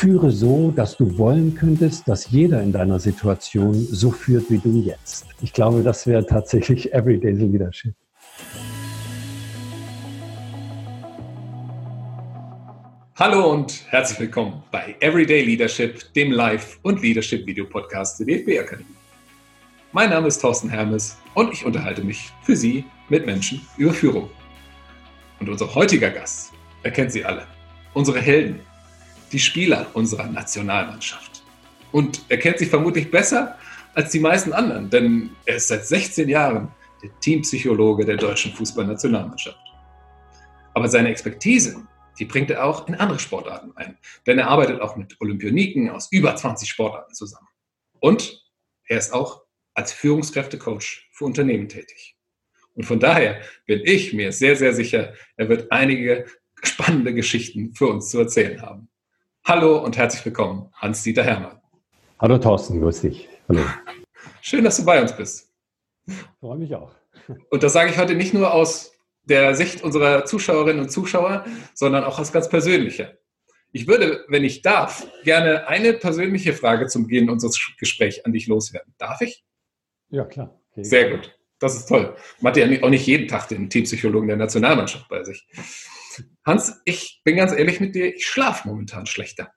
Führe so, dass du wollen könntest, dass jeder in deiner Situation so führt wie du jetzt. Ich glaube, das wäre tatsächlich Everyday Leadership. Hallo und herzlich willkommen bei Everyday Leadership, dem Live- und Leadership-Video-Podcast der DFB-Akademie. Mein Name ist Thorsten Hermes und ich unterhalte mich für Sie mit Menschen über Führung. Und unser heutiger Gast, erkennt Sie alle, unsere Helden, die Spieler unserer Nationalmannschaft. Und er kennt sich vermutlich besser als die meisten anderen, denn er ist seit 16 Jahren der Teampsychologe der deutschen Fußballnationalmannschaft. Aber seine Expertise, die bringt er auch in andere Sportarten ein, denn er arbeitet auch mit Olympioniken aus über 20 Sportarten zusammen. Und er ist auch als Führungskräftecoach für Unternehmen tätig. Und von daher bin ich mir sehr, sehr sicher, er wird einige spannende Geschichten für uns zu erzählen haben. Hallo und herzlich willkommen, Hans-Dieter Hermann. Hallo Thorsten, grüß dich. Hallo. Schön, dass du bei uns bist. Freue mich auch. Und das sage ich heute nicht nur aus der Sicht unserer Zuschauerinnen und Zuschauer, sondern auch aus ganz persönlicher. Ich würde, wenn ich darf, gerne eine persönliche Frage zum Beginn unseres Gesprächs an dich loswerden. Darf ich? Ja, klar. Okay. Sehr gut. Das ist toll. Man hat ja auch nicht jeden Tag den Teampsychologen der Nationalmannschaft bei sich. Hans, ich bin ganz ehrlich mit dir, ich schlafe momentan schlechter.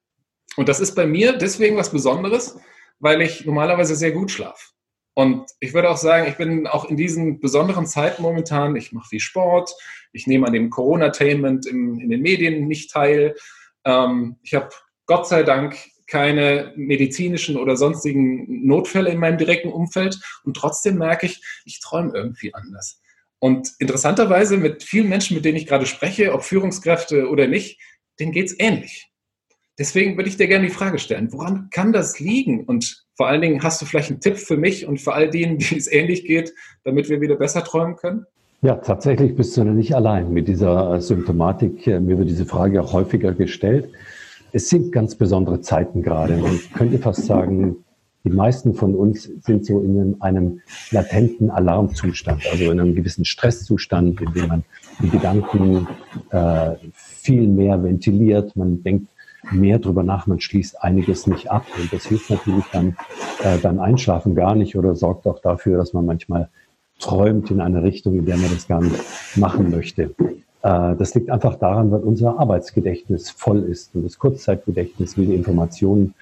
Und das ist bei mir deswegen was Besonderes, weil ich normalerweise sehr gut schlafe. Und ich würde auch sagen, ich bin auch in diesen besonderen Zeiten momentan, ich mache viel Sport, ich nehme an dem Corona-Tainment in den Medien nicht teil. Ähm, ich habe Gott sei Dank keine medizinischen oder sonstigen Notfälle in meinem direkten Umfeld und trotzdem merke ich, ich träume irgendwie anders. Und interessanterweise mit vielen Menschen, mit denen ich gerade spreche, ob Führungskräfte oder nicht, denen geht es ähnlich. Deswegen würde ich dir gerne die Frage stellen, woran kann das liegen? Und vor allen Dingen, hast du vielleicht einen Tipp für mich und für all denen, die es ähnlich geht, damit wir wieder besser träumen können? Ja, tatsächlich bist du nicht allein mit dieser Symptomatik. Mir wird diese Frage auch häufiger gestellt. Es sind ganz besondere Zeiten gerade. Man könnte fast sagen, die meisten von uns sind so in einem latenten Alarmzustand, also in einem gewissen Stresszustand, in dem man die Gedanken äh, viel mehr ventiliert, man denkt mehr drüber nach, man schließt einiges nicht ab. Und das hilft natürlich dann äh, beim Einschlafen gar nicht oder sorgt auch dafür, dass man manchmal träumt in eine Richtung, in der man das gar nicht machen möchte. Äh, das liegt einfach daran, weil unser Arbeitsgedächtnis voll ist. Und das Kurzzeitgedächtnis will die Informationen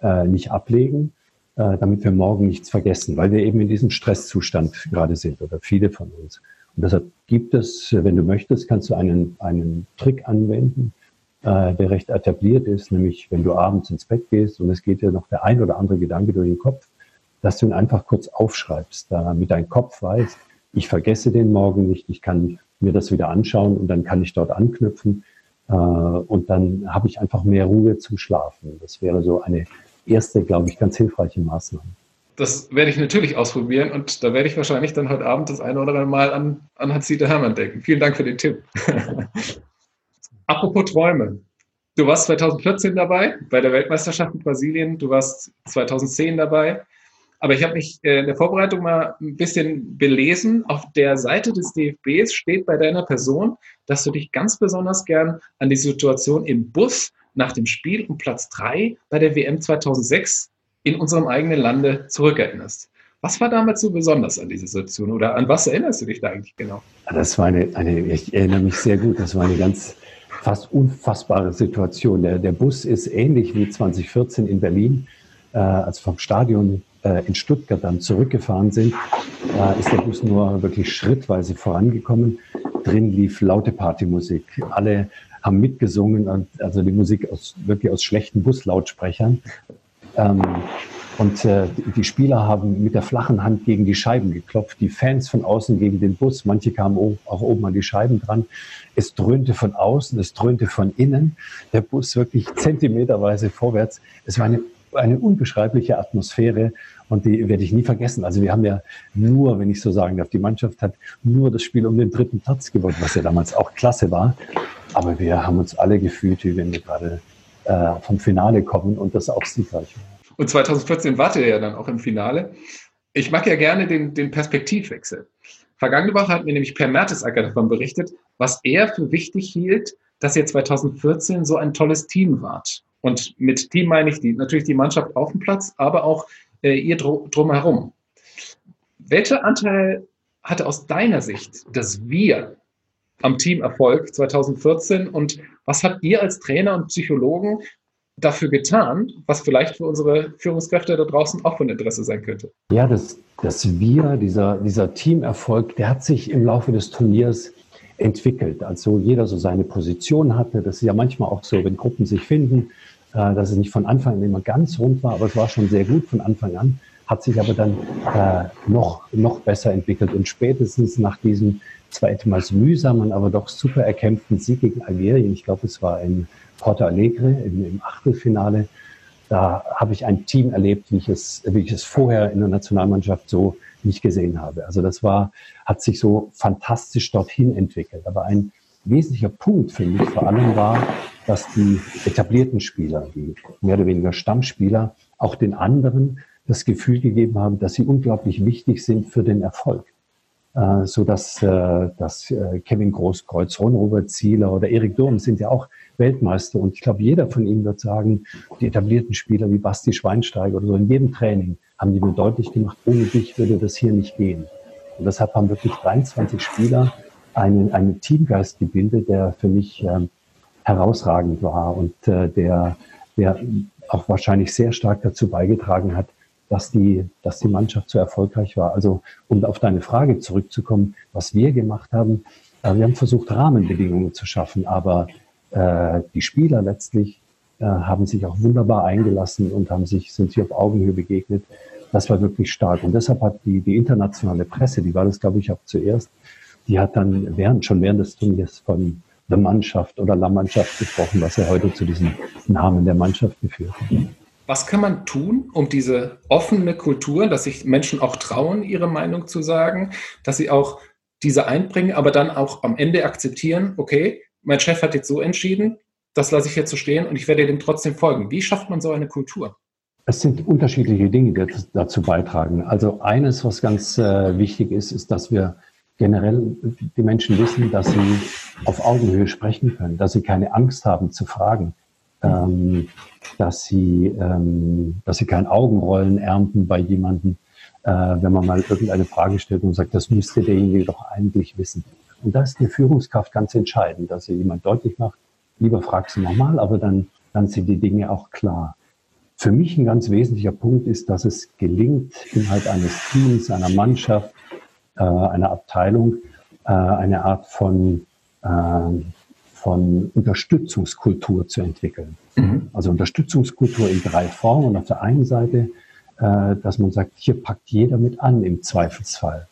äh, nicht ablegen damit wir morgen nichts vergessen, weil wir eben in diesem Stresszustand gerade sind oder viele von uns. Und deshalb gibt es, wenn du möchtest, kannst du einen, einen Trick anwenden, äh, der recht etabliert ist, nämlich wenn du abends ins Bett gehst und es geht dir noch der ein oder andere Gedanke durch den Kopf, dass du ihn einfach kurz aufschreibst, damit dein Kopf weiß, ich vergesse den morgen nicht, ich kann mir das wieder anschauen und dann kann ich dort anknüpfen äh, und dann habe ich einfach mehr Ruhe zum Schlafen. Das wäre so eine erste, glaube ich, ganz hilfreiche Maßnahme. Das werde ich natürlich ausprobieren und da werde ich wahrscheinlich dann heute Abend das eine oder andere Mal an, an Hans-Dieter Hermann denken. Vielen Dank für den Tipp. Apropos Träume. Du warst 2014 dabei bei der Weltmeisterschaft in Brasilien. Du warst 2010 dabei. Aber ich habe mich äh, in der Vorbereitung mal ein bisschen belesen. Auf der Seite des DFBs steht bei deiner Person, dass du dich ganz besonders gern an die Situation im Bus nach dem Spiel um Platz 3 bei der WM 2006 in unserem eigenen Lande zurückerinnerst. Was war damals so besonders an dieser Situation oder an was erinnerst du dich da eigentlich genau? Das war eine, eine ich erinnere mich sehr gut, das war eine ganz fast unfassbare Situation. Der, der Bus ist ähnlich wie 2014 in Berlin, äh, als vom Stadion äh, in Stuttgart dann zurückgefahren sind, äh, ist der Bus nur wirklich schrittweise vorangekommen. Drin lief laute Partymusik. Alle haben mitgesungen, also die Musik aus, wirklich aus schlechten Buslautsprechern. Ähm, und äh, die Spieler haben mit der flachen Hand gegen die Scheiben geklopft, die Fans von außen gegen den Bus, manche kamen auch oben an die Scheiben dran. Es dröhnte von außen, es dröhnte von innen, der Bus wirklich zentimeterweise vorwärts. Es war eine, eine unbeschreibliche Atmosphäre und die werde ich nie vergessen. Also wir haben ja nur, wenn ich so sagen darf, die Mannschaft hat nur das Spiel um den dritten Platz gewonnen, was ja damals auch klasse war. Aber wir haben uns alle gefühlt, wie wenn wir gerade äh, vom Finale kommen und das auch siegreich war. Und 2014 warte er ja dann auch im Finale. Ich mag ja gerne den, den Perspektivwechsel. Vergangene Woche hat mir nämlich Per Mertesacker davon berichtet, was er für wichtig hielt, dass ihr 2014 so ein tolles Team wart. Und mit Team meine ich die, natürlich die Mannschaft auf dem Platz, aber auch äh, ihr drumherum. Welcher Anteil hatte aus deiner Sicht das Wir am Teamerfolg 2014 und was habt ihr als Trainer und Psychologen dafür getan, was vielleicht für unsere Führungskräfte da draußen auch von Interesse sein könnte? Ja, das, das Wir, dieser, dieser Teamerfolg, der hat sich im Laufe des Turniers entwickelt. Also jeder so seine Position hatte. Das ist ja manchmal auch so, wenn Gruppen sich finden, äh, dass es nicht von Anfang an immer ganz rund war, aber es war schon sehr gut von Anfang an, hat sich aber dann äh, noch, noch besser entwickelt. Und spätestens nach diesem zwar etwas mühsamen, aber doch super erkämpften Sieg gegen Algerien, ich glaube, es war in Porto Alegre im, im Achtelfinale, da habe ich ein Team erlebt, wie ich, es, wie ich es vorher in der Nationalmannschaft so nicht gesehen habe. Also das war, hat sich so fantastisch dorthin entwickelt. Aber ein wesentlicher Punkt für mich vor allem war, dass die etablierten Spieler, die mehr oder weniger Stammspieler, auch den anderen das Gefühl gegeben haben, dass sie unglaublich wichtig sind für den Erfolg. Äh, so dass, äh, dass äh, Kevin Großkreuz, Ron Robert Zieler oder Erik Durm sind ja auch Weltmeister. Und ich glaube, jeder von ihnen wird sagen, die etablierten Spieler wie Basti Schweinsteiger oder so in jedem Training haben die mir deutlich gemacht, ohne dich würde das hier nicht gehen. Und deshalb haben wirklich 23 Spieler einen, einen Teamgeist gebildet, der für mich ähm, herausragend war und äh, der, der auch wahrscheinlich sehr stark dazu beigetragen hat, dass die, dass die Mannschaft so erfolgreich war. Also, um auf deine Frage zurückzukommen, was wir gemacht haben, äh, wir haben versucht, Rahmenbedingungen zu schaffen, aber äh, die Spieler letztlich äh, haben sich auch wunderbar eingelassen und haben sich, sind sich auf Augenhöhe begegnet. Das war wirklich stark. Und deshalb hat die, die internationale Presse, die war das, glaube ich, auch zuerst, die hat dann während, schon während des Turniers von The Mannschaft oder La Mannschaft gesprochen, was ja heute zu diesem Namen der Mannschaft geführt hat. Was kann man tun, um diese offene Kultur, dass sich Menschen auch trauen, ihre Meinung zu sagen, dass sie auch diese einbringen, aber dann auch am Ende akzeptieren, okay, mein Chef hat jetzt so entschieden, das lasse ich jetzt so stehen und ich werde dem trotzdem folgen. Wie schafft man so eine Kultur? Es sind unterschiedliche Dinge, die dazu beitragen. Also eines, was ganz äh, wichtig ist, ist, dass wir generell die Menschen wissen, dass sie auf Augenhöhe sprechen können, dass sie keine Angst haben zu fragen, ähm, dass sie, ähm, dass sie kein Augenrollen ernten bei jemandem, äh, wenn man mal irgendeine Frage stellt und sagt, das müsste derjenige doch eigentlich wissen. Und da ist die Führungskraft ganz entscheidend, dass sie jemand deutlich macht, lieber fragst du nochmal, aber dann, dann sind die Dinge auch klar. Für mich ein ganz wesentlicher Punkt ist, dass es gelingt, innerhalb eines Teams, einer Mannschaft, äh, einer Abteilung, äh, eine Art von, äh, von Unterstützungskultur zu entwickeln. Mhm. Also Unterstützungskultur in drei Formen. Und auf der einen Seite, äh, dass man sagt, hier packt jeder mit an im Zweifelsfall.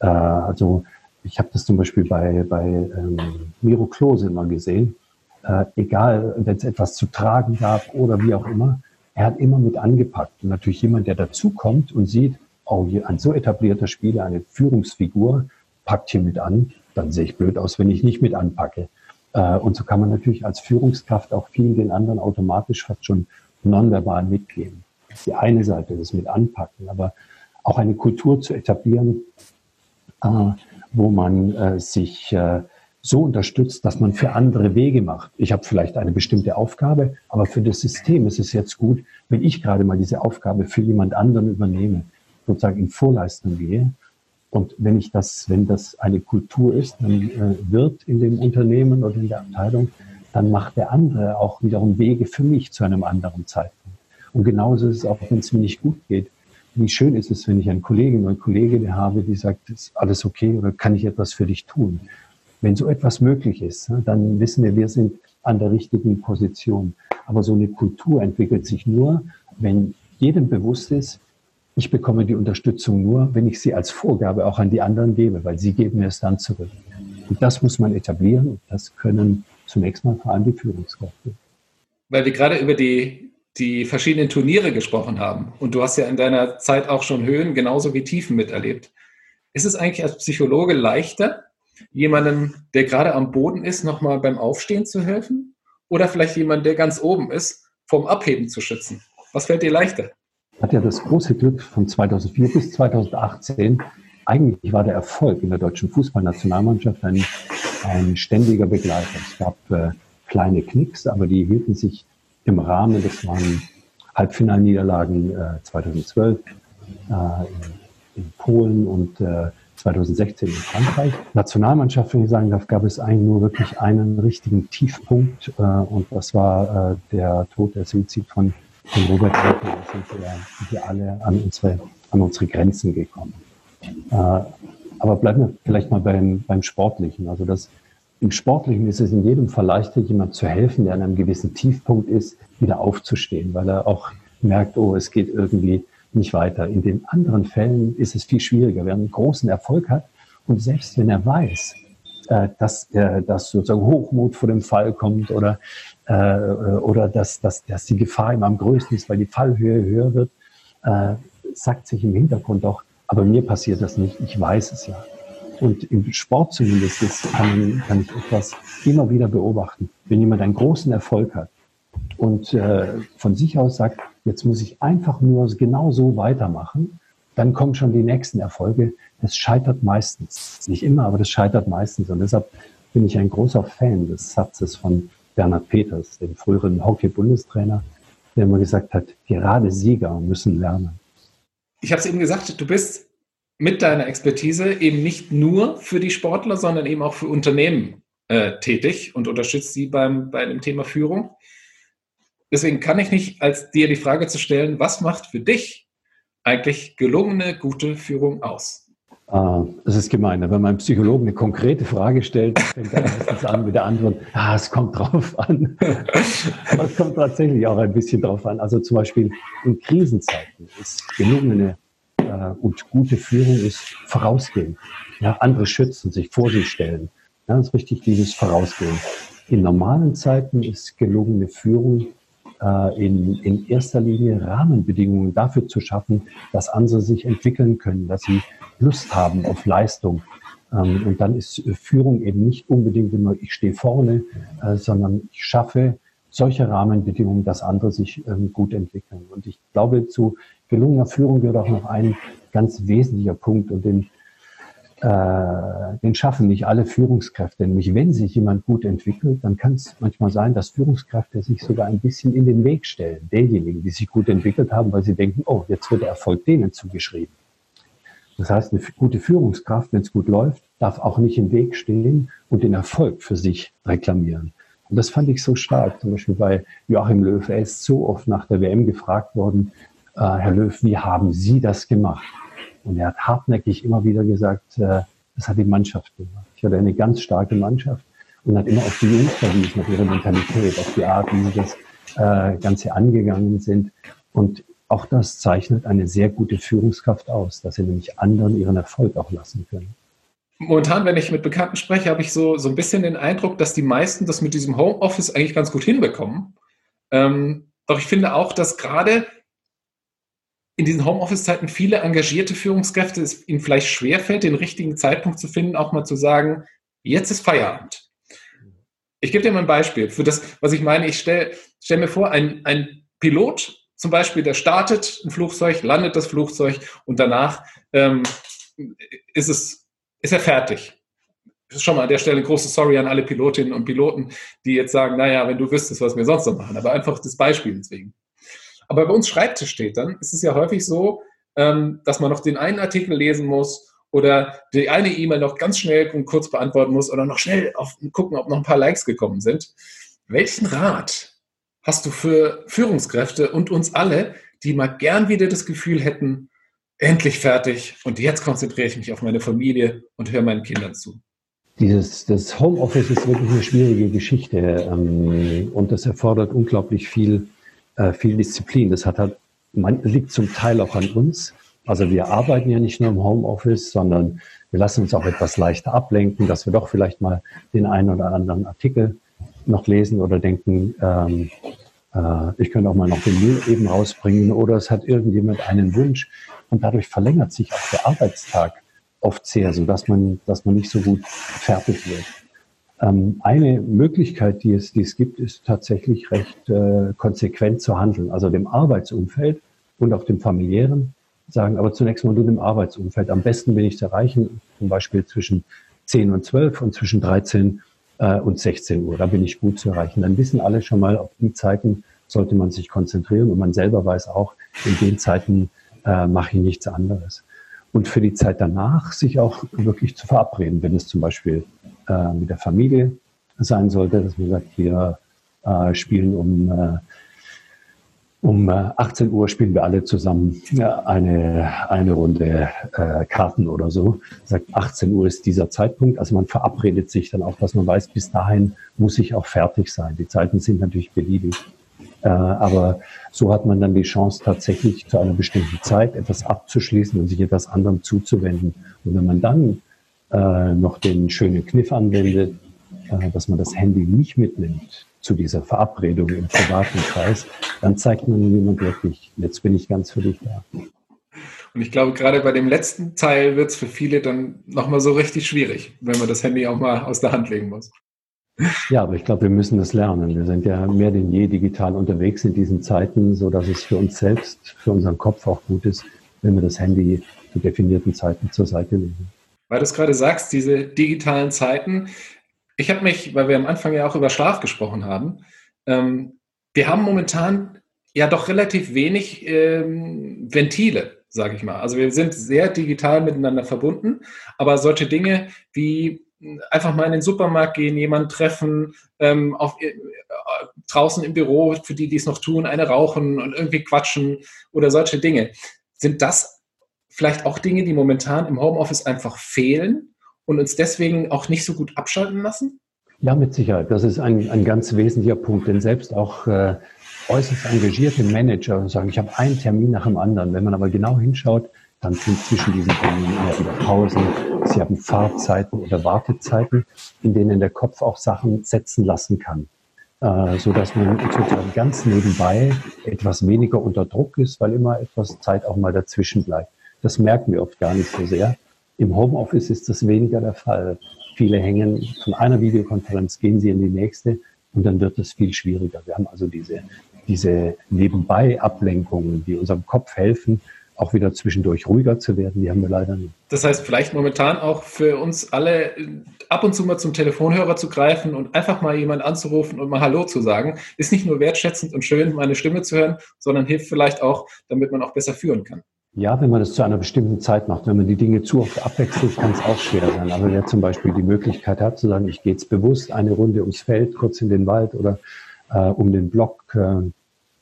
Äh, also ich habe das zum Beispiel bei, bei ähm, Miro Klose immer gesehen. Äh, egal, wenn es etwas zu tragen gab oder wie auch immer, er hat immer mit angepackt. Und natürlich jemand, der dazukommt und sieht, oh, hier ein so etablierter Spieler, eine Führungsfigur, packt hier mit an, dann sehe ich blöd aus, wenn ich nicht mit anpacke. Äh, und so kann man natürlich als Führungskraft auch vielen den anderen automatisch fast schon nonverbal mitgeben. Die eine Seite, das mit anpacken, aber auch eine Kultur zu etablieren, äh, wo man äh, sich so unterstützt, dass man für andere Wege macht. Ich habe vielleicht eine bestimmte Aufgabe, aber für das System ist es jetzt gut, wenn ich gerade mal diese Aufgabe für jemand anderen übernehme, sozusagen in Vorleistung gehe. Und wenn ich das, wenn das eine Kultur ist, dann äh, wird in dem Unternehmen oder in der Abteilung, dann macht der andere auch wiederum Wege für mich zu einem anderen Zeitpunkt. Und genauso ist es auch, wenn es mir nicht gut geht wie schön ist es, wenn ich einen Kollegen oder eine Kollegin habe, die sagt, ist alles okay oder kann ich etwas für dich tun? Wenn so etwas möglich ist, ne, dann wissen wir, wir sind an der richtigen Position. Aber so eine Kultur entwickelt sich nur, wenn jedem bewusst ist, ich bekomme die Unterstützung nur, wenn ich sie als Vorgabe auch an die anderen gebe, weil sie geben mir es dann zurück. Und das muss man etablieren und das können zunächst mal vor allem die Führungskräfte. Weil wir gerade über die die verschiedenen Turniere gesprochen haben. Und du hast ja in deiner Zeit auch schon Höhen genauso wie Tiefen miterlebt. Ist es eigentlich als Psychologe leichter, jemandem, der gerade am Boden ist, nochmal beim Aufstehen zu helfen? Oder vielleicht jemand, der ganz oben ist, vom Abheben zu schützen? Was fällt dir leichter? Hatte ja das große Glück von 2004 bis 2018. Eigentlich war der Erfolg in der deutschen Fußballnationalmannschaft ein, ein ständiger Begleiter. Es gab äh, kleine Knicks, aber die hielten sich im Rahmen, das waren Halbfinalniederlagen äh, 2012 äh, in, in, Polen und äh, 2016 in Frankreich. Nationalmannschaft, wenn ich sagen darf, gab es eigentlich nur wirklich einen richtigen Tiefpunkt äh, und das war äh, der Tod, der Suizid von, von Robert sind wir, wir alle an unsere, an unsere Grenzen gekommen. Äh, aber bleiben wir vielleicht mal beim, beim Sportlichen. Also das, im Sportlichen ist es in jedem Fall leichter, jemand zu helfen, der an einem gewissen Tiefpunkt ist, wieder aufzustehen, weil er auch merkt, oh, es geht irgendwie nicht weiter. In den anderen Fällen ist es viel schwieriger. Wer einen großen Erfolg hat und selbst wenn er weiß, äh, dass, äh, dass sozusagen Hochmut vor dem Fall kommt oder, äh, oder dass, dass, dass die Gefahr ihm am größten ist, weil die Fallhöhe höher wird, äh, sagt sich im Hintergrund doch, aber mir passiert das nicht, ich weiß es ja. Und im Sport zumindest ist, kann, kann ich etwas immer wieder beobachten. Wenn jemand einen großen Erfolg hat und äh, von sich aus sagt, jetzt muss ich einfach nur genau so weitermachen, dann kommen schon die nächsten Erfolge. Das scheitert meistens. Nicht immer, aber das scheitert meistens. Und deshalb bin ich ein großer Fan des Satzes von Bernhard Peters, dem früheren Hockey-Bundestrainer, der immer gesagt hat, gerade Sieger müssen lernen. Ich habe es eben gesagt, du bist mit deiner Expertise eben nicht nur für die Sportler, sondern eben auch für Unternehmen äh, tätig und unterstützt sie beim, bei dem Thema Führung. Deswegen kann ich nicht als dir die Frage zu stellen, was macht für dich eigentlich gelungene, gute Führung aus? Ah, es ist gemein, wenn man einem Psychologen eine konkrete Frage stellt, fängt er meistens an mit der Antwort, ah, es kommt drauf an. Aber es kommt tatsächlich auch ein bisschen drauf an. Also zum Beispiel in Krisenzeiten ist gelungene äh, und gute Führung ist vorausgehen. Ja, andere schützen, sich vor sich stellen. Ja, das ist richtig dieses Vorausgehen. In normalen Zeiten ist gelungene Führung in, in erster Linie Rahmenbedingungen dafür zu schaffen, dass andere sich entwickeln können, dass sie Lust haben auf Leistung. Ähm, und dann ist Führung eben nicht unbedingt immer, ich stehe vorne, äh, sondern ich schaffe solche Rahmenbedingungen, dass andere sich ähm, gut entwickeln. Und ich glaube, zu gelungener Führung gehört auch noch ein ganz wesentlicher Punkt und den, äh, den schaffen nicht alle Führungskräfte. Nämlich wenn sich jemand gut entwickelt, dann kann es manchmal sein, dass Führungskräfte sich sogar ein bisschen in den Weg stellen, derjenigen, die sich gut entwickelt haben, weil sie denken, oh, jetzt wird der Erfolg denen zugeschrieben. Das heißt, eine gute Führungskraft, wenn es gut läuft, darf auch nicht im Weg stehen und den Erfolg für sich reklamieren. Und das fand ich so stark. Zum Beispiel bei Joachim Löw. Er ist so oft nach der WM gefragt worden, äh, Herr Löw, wie haben Sie das gemacht? Und er hat hartnäckig immer wieder gesagt, äh, das hat die Mannschaft gemacht. Ich hatte eine ganz starke Mannschaft und hat immer auf die Jungs verwiesen, auf ihre Mentalität, auf die Art, wie sie das äh, Ganze angegangen sind. Und auch das zeichnet eine sehr gute Führungskraft aus, dass sie nämlich anderen ihren Erfolg auch lassen können. Momentan, wenn ich mit Bekannten spreche, habe ich so, so ein bisschen den Eindruck, dass die meisten das mit diesem Homeoffice eigentlich ganz gut hinbekommen. Ähm, doch ich finde auch, dass gerade in diesen Homeoffice-Zeiten viele engagierte Führungskräfte es ihnen vielleicht schwerfällt, den richtigen Zeitpunkt zu finden, auch mal zu sagen, jetzt ist Feierabend. Ich gebe dir mal ein Beispiel für das, was ich meine. Ich stelle stell mir vor, ein, ein Pilot zum Beispiel, der startet ein Flugzeug, landet das Flugzeug und danach ähm, ist, es, ist er fertig. Schon mal an der Stelle ein großes Sorry an alle Pilotinnen und Piloten, die jetzt sagen, naja, wenn du wüsstest, was wir sonst noch machen. Aber einfach das Beispiel deswegen. Aber bei uns Schreibtisch steht dann, ist es ja häufig so, ähm, dass man noch den einen Artikel lesen muss oder die eine E-Mail noch ganz schnell und kurz beantworten muss oder noch schnell auf, gucken, ob noch ein paar Likes gekommen sind. Welchen Rat hast du für Führungskräfte und uns alle, die mal gern wieder das Gefühl hätten, endlich fertig und jetzt konzentriere ich mich auf meine Familie und höre meinen Kindern zu? Dieses, das Homeoffice ist wirklich eine schwierige Geschichte ähm, und das erfordert unglaublich viel, äh, viel Disziplin. Das hat halt, man, liegt zum Teil auch an uns. Also wir arbeiten ja nicht nur im Homeoffice, sondern wir lassen uns auch etwas leichter ablenken, dass wir doch vielleicht mal den einen oder anderen Artikel noch lesen oder denken, ähm, äh, ich könnte auch mal noch den Müll eben rausbringen oder es hat irgendjemand einen Wunsch und dadurch verlängert sich auch der Arbeitstag oft sehr, so dass man, dass man nicht so gut fertig wird. Ähm, eine Möglichkeit, die es, die es gibt, ist tatsächlich recht äh, konsequent zu handeln, also dem Arbeitsumfeld und auch dem familiären sagen, aber zunächst mal nur dem Arbeitsumfeld. Am besten bin ich zu erreichen, zum Beispiel zwischen 10 und 12 und zwischen 13 äh, und 16 Uhr. Da bin ich gut zu erreichen. Dann wissen alle schon mal, auf die Zeiten sollte man sich konzentrieren und man selber weiß auch, in den Zeiten äh, mache ich nichts anderes. Und für die Zeit danach sich auch wirklich zu verabreden, wenn es zum Beispiel äh, mit der Familie sein sollte, dass man sagt, wir äh, spielen um äh, um 18 äh, Uhr spielen wir alle zusammen eine, eine Runde äh, Karten oder so. Sagt, 18 Uhr ist dieser Zeitpunkt. Also man verabredet sich dann auch, dass man weiß, bis dahin muss ich auch fertig sein. Die Zeiten sind natürlich beliebig. Äh, aber so hat man dann die Chance, tatsächlich zu einer bestimmten Zeit etwas abzuschließen und sich etwas anderem zuzuwenden. Und wenn man dann äh, noch den schönen Kniff anwendet, äh, dass man das Handy nicht mitnimmt, zu dieser Verabredung im privaten Kreis, dann zeigt man jemand wirklich, jetzt bin ich ganz für dich da. Und ich glaube, gerade bei dem letzten Teil wird es für viele dann nochmal so richtig schwierig, wenn man das Handy auch mal aus der Hand legen muss. Ja, aber ich glaube, wir müssen das lernen. Wir sind ja mehr denn je digital unterwegs in diesen Zeiten, so dass es für uns selbst, für unseren Kopf auch gut ist, wenn wir das Handy zu definierten Zeiten zur Seite legen. Weil du es gerade sagst, diese digitalen Zeiten, ich habe mich, weil wir am Anfang ja auch über Schlaf gesprochen haben, ähm, wir haben momentan ja doch relativ wenig ähm, Ventile, sage ich mal. Also wir sind sehr digital miteinander verbunden, aber solche Dinge wie einfach mal in den Supermarkt gehen, jemanden treffen, ähm, auf, äh, draußen im Büro, für die, die es noch tun, eine rauchen und irgendwie quatschen oder solche Dinge. Sind das vielleicht auch Dinge, die momentan im Homeoffice einfach fehlen? und uns deswegen auch nicht so gut abschalten lassen? Ja, mit Sicherheit. Das ist ein, ein ganz wesentlicher Punkt, denn selbst auch äh, äußerst engagierte Manager sagen, ich habe einen Termin nach dem anderen. Wenn man aber genau hinschaut, dann sind zwischen diesen Terminen immer wieder Pausen. Sie haben Fahrzeiten oder Wartezeiten, in denen der Kopf auch Sachen setzen lassen kann, äh, so dass man sozusagen ganz nebenbei etwas weniger unter Druck ist, weil immer etwas Zeit auch mal dazwischen bleibt. Das merken wir oft gar nicht so sehr. Im Homeoffice ist das weniger der Fall. Viele hängen von einer Videokonferenz, gehen sie in die nächste und dann wird es viel schwieriger. Wir haben also diese, diese Nebenbei-Ablenkungen, die unserem Kopf helfen, auch wieder zwischendurch ruhiger zu werden, die haben wir leider nicht. Das heißt, vielleicht momentan auch für uns alle ab und zu mal zum Telefonhörer zu greifen und einfach mal jemand anzurufen und mal Hallo zu sagen, ist nicht nur wertschätzend und schön, meine Stimme zu hören, sondern hilft vielleicht auch, damit man auch besser führen kann. Ja, wenn man das zu einer bestimmten Zeit macht. Wenn man die Dinge zu oft abwechselt, kann es auch schwer sein. Aber wer zum Beispiel die Möglichkeit hat, zu sagen, ich gehe jetzt bewusst eine Runde ums Feld, kurz in den Wald oder äh, um den Block, äh,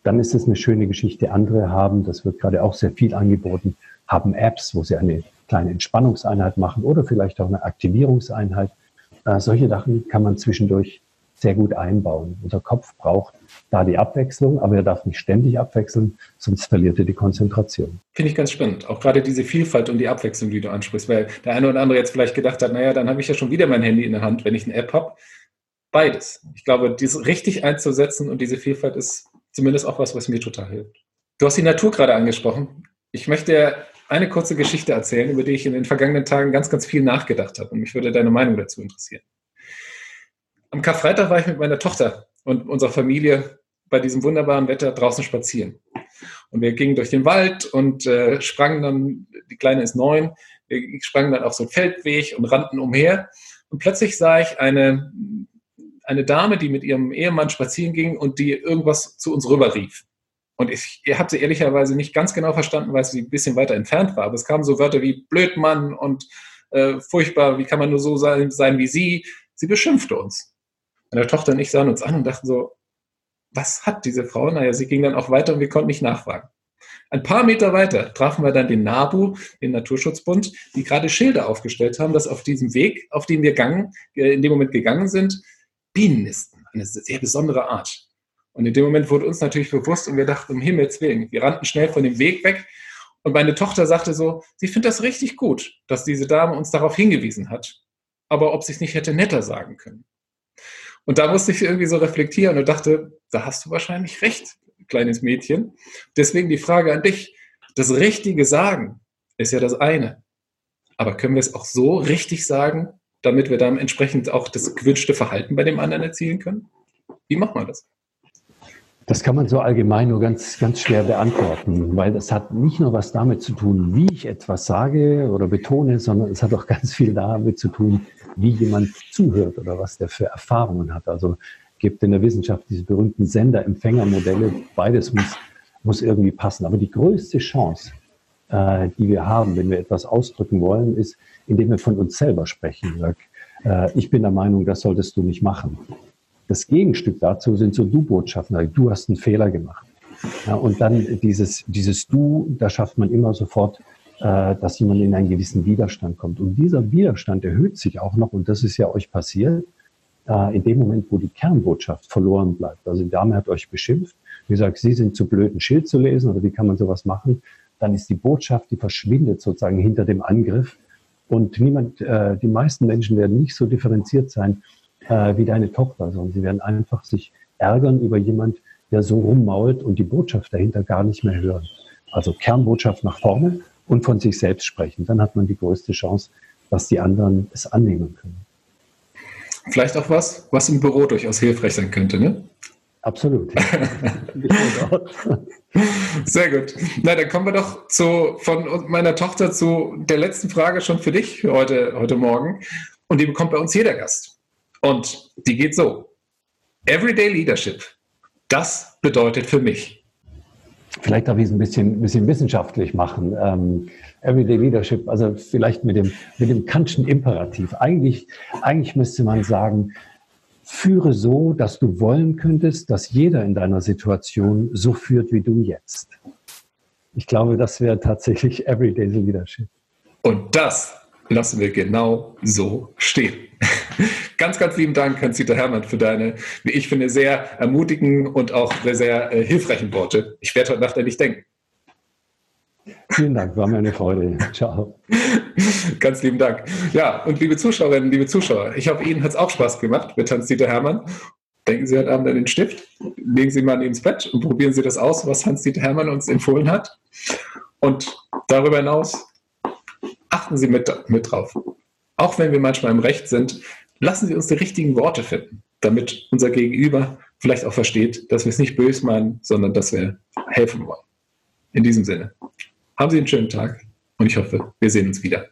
dann ist es eine schöne Geschichte. Andere haben, das wird gerade auch sehr viel angeboten, haben Apps, wo sie eine kleine Entspannungseinheit machen oder vielleicht auch eine Aktivierungseinheit. Äh, solche Sachen kann man zwischendurch sehr gut einbauen. Unser Kopf braucht da die Abwechslung, aber er darf nicht ständig abwechseln, sonst verliert er die Konzentration. Finde ich ganz spannend. Auch gerade diese Vielfalt und die Abwechslung, die du ansprichst, weil der eine oder andere jetzt vielleicht gedacht hat, naja, dann habe ich ja schon wieder mein Handy in der Hand, wenn ich eine App habe. Beides. Ich glaube, dies richtig einzusetzen und diese Vielfalt ist zumindest auch was, was mir total hilft. Du hast die Natur gerade angesprochen. Ich möchte eine kurze Geschichte erzählen, über die ich in den vergangenen Tagen ganz, ganz viel nachgedacht habe und mich würde deine Meinung dazu interessieren. Am Karfreitag war ich mit meiner Tochter und unserer Familie bei diesem wunderbaren Wetter draußen spazieren. Und wir gingen durch den Wald und äh, sprangen dann, die Kleine ist neun, wir sprangen dann auf so einen Feldweg und rannten umher. Und plötzlich sah ich eine, eine Dame, die mit ihrem Ehemann spazieren ging und die irgendwas zu uns rüber rief. Und ich, ich habe sie ehrlicherweise nicht ganz genau verstanden, weil sie ein bisschen weiter entfernt war. Aber es kamen so Wörter wie Blödmann und äh, furchtbar, wie kann man nur so sein, sein wie sie. Sie beschimpfte uns. Meine Tochter und ich sahen uns an und dachten so, was hat diese Frau? Naja, sie ging dann auch weiter und wir konnten nicht nachfragen. Ein paar Meter weiter trafen wir dann den NABU, den Naturschutzbund, die gerade Schilder aufgestellt haben, dass auf diesem Weg, auf den wir gangen, äh, in dem Moment gegangen sind, Bienen nisten. Eine sehr besondere Art. Und in dem Moment wurde uns natürlich bewusst und wir dachten, um Himmels Willen, wir rannten schnell von dem Weg weg. Und meine Tochter sagte so, sie findet das richtig gut, dass diese Dame uns darauf hingewiesen hat. Aber ob sie es nicht hätte netter sagen können. Und da musste ich irgendwie so reflektieren und dachte, da hast du wahrscheinlich recht, kleines Mädchen. Deswegen die Frage an dich. Das richtige Sagen ist ja das eine. Aber können wir es auch so richtig sagen, damit wir dann entsprechend auch das gewünschte Verhalten bei dem anderen erzielen können? Wie macht man das? Das kann man so allgemein nur ganz, ganz schwer beantworten, weil das hat nicht nur was damit zu tun, wie ich etwas sage oder betone, sondern es hat auch ganz viel damit zu tun, wie jemand zuhört oder was der für Erfahrungen hat. Also gibt in der Wissenschaft diese berühmten Sender-Empfänger-Modelle. Beides muss, muss irgendwie passen. Aber die größte Chance, äh, die wir haben, wenn wir etwas ausdrücken wollen, ist, indem wir von uns selber sprechen. Sag, äh, ich bin der Meinung, das solltest du nicht machen. Das Gegenstück dazu sind so Du-Botschaften. Du hast einen Fehler gemacht. Ja, und dann dieses, dieses Du, da schafft man immer sofort, äh, dass jemand in einen gewissen Widerstand kommt. Und dieser Widerstand erhöht sich auch noch, und das ist ja euch passiert, äh, in dem Moment, wo die Kernbotschaft verloren bleibt. Also die Dame hat euch beschimpft, wie gesagt, Sie sind zu blöd, ein Schild zu lesen oder wie kann man sowas machen? Dann ist die Botschaft, die verschwindet sozusagen hinter dem Angriff. Und niemand, äh, die meisten Menschen werden nicht so differenziert sein äh, wie deine Tochter, sondern sie werden einfach sich ärgern über jemand, der so rummault und die Botschaft dahinter gar nicht mehr hören. Also Kernbotschaft nach vorne und von sich selbst sprechen. Dann hat man die größte Chance, dass die anderen es annehmen können. Vielleicht auch was, was im Büro durchaus hilfreich sein könnte, ne? Absolut. Sehr gut. Na, dann kommen wir doch zu, von meiner Tochter zu der letzten Frage schon für dich heute, heute Morgen. Und die bekommt bei uns jeder Gast. Und die geht so. Everyday Leadership. Das bedeutet für mich. Vielleicht darf ich es ein bisschen, bisschen wissenschaftlich machen. Ähm, Everyday Leadership, also vielleicht mit dem, mit dem Kantschen Imperativ. Eigentlich, eigentlich müsste man sagen, führe so, dass du wollen könntest, dass jeder in deiner Situation so führt wie du jetzt. Ich glaube, das wäre tatsächlich Everyday Leadership. Und das lassen wir genau so stehen. Ganz, ganz lieben Dank, Hans-Dieter Hermann, für deine, wie ich finde, sehr ermutigen und auch sehr, sehr äh, hilfreichen Worte. Ich werde heute Nacht an dich denken. Vielen Dank, war mir eine Freude. Ciao. Ganz lieben Dank. Ja, und liebe Zuschauerinnen, liebe Zuschauer, ich hoffe, Ihnen hat es auch Spaß gemacht mit Hans-Dieter Hermann. Denken Sie heute Abend an den Stift, legen Sie mal ins Bett und probieren Sie das aus, was Hans-Dieter Hermann uns empfohlen hat. Und darüber hinaus achten Sie mit, mit drauf. Auch wenn wir manchmal im Recht sind, lassen Sie uns die richtigen Worte finden, damit unser Gegenüber vielleicht auch versteht, dass wir es nicht böse meinen, sondern dass wir helfen wollen. In diesem Sinne, haben Sie einen schönen Tag und ich hoffe, wir sehen uns wieder.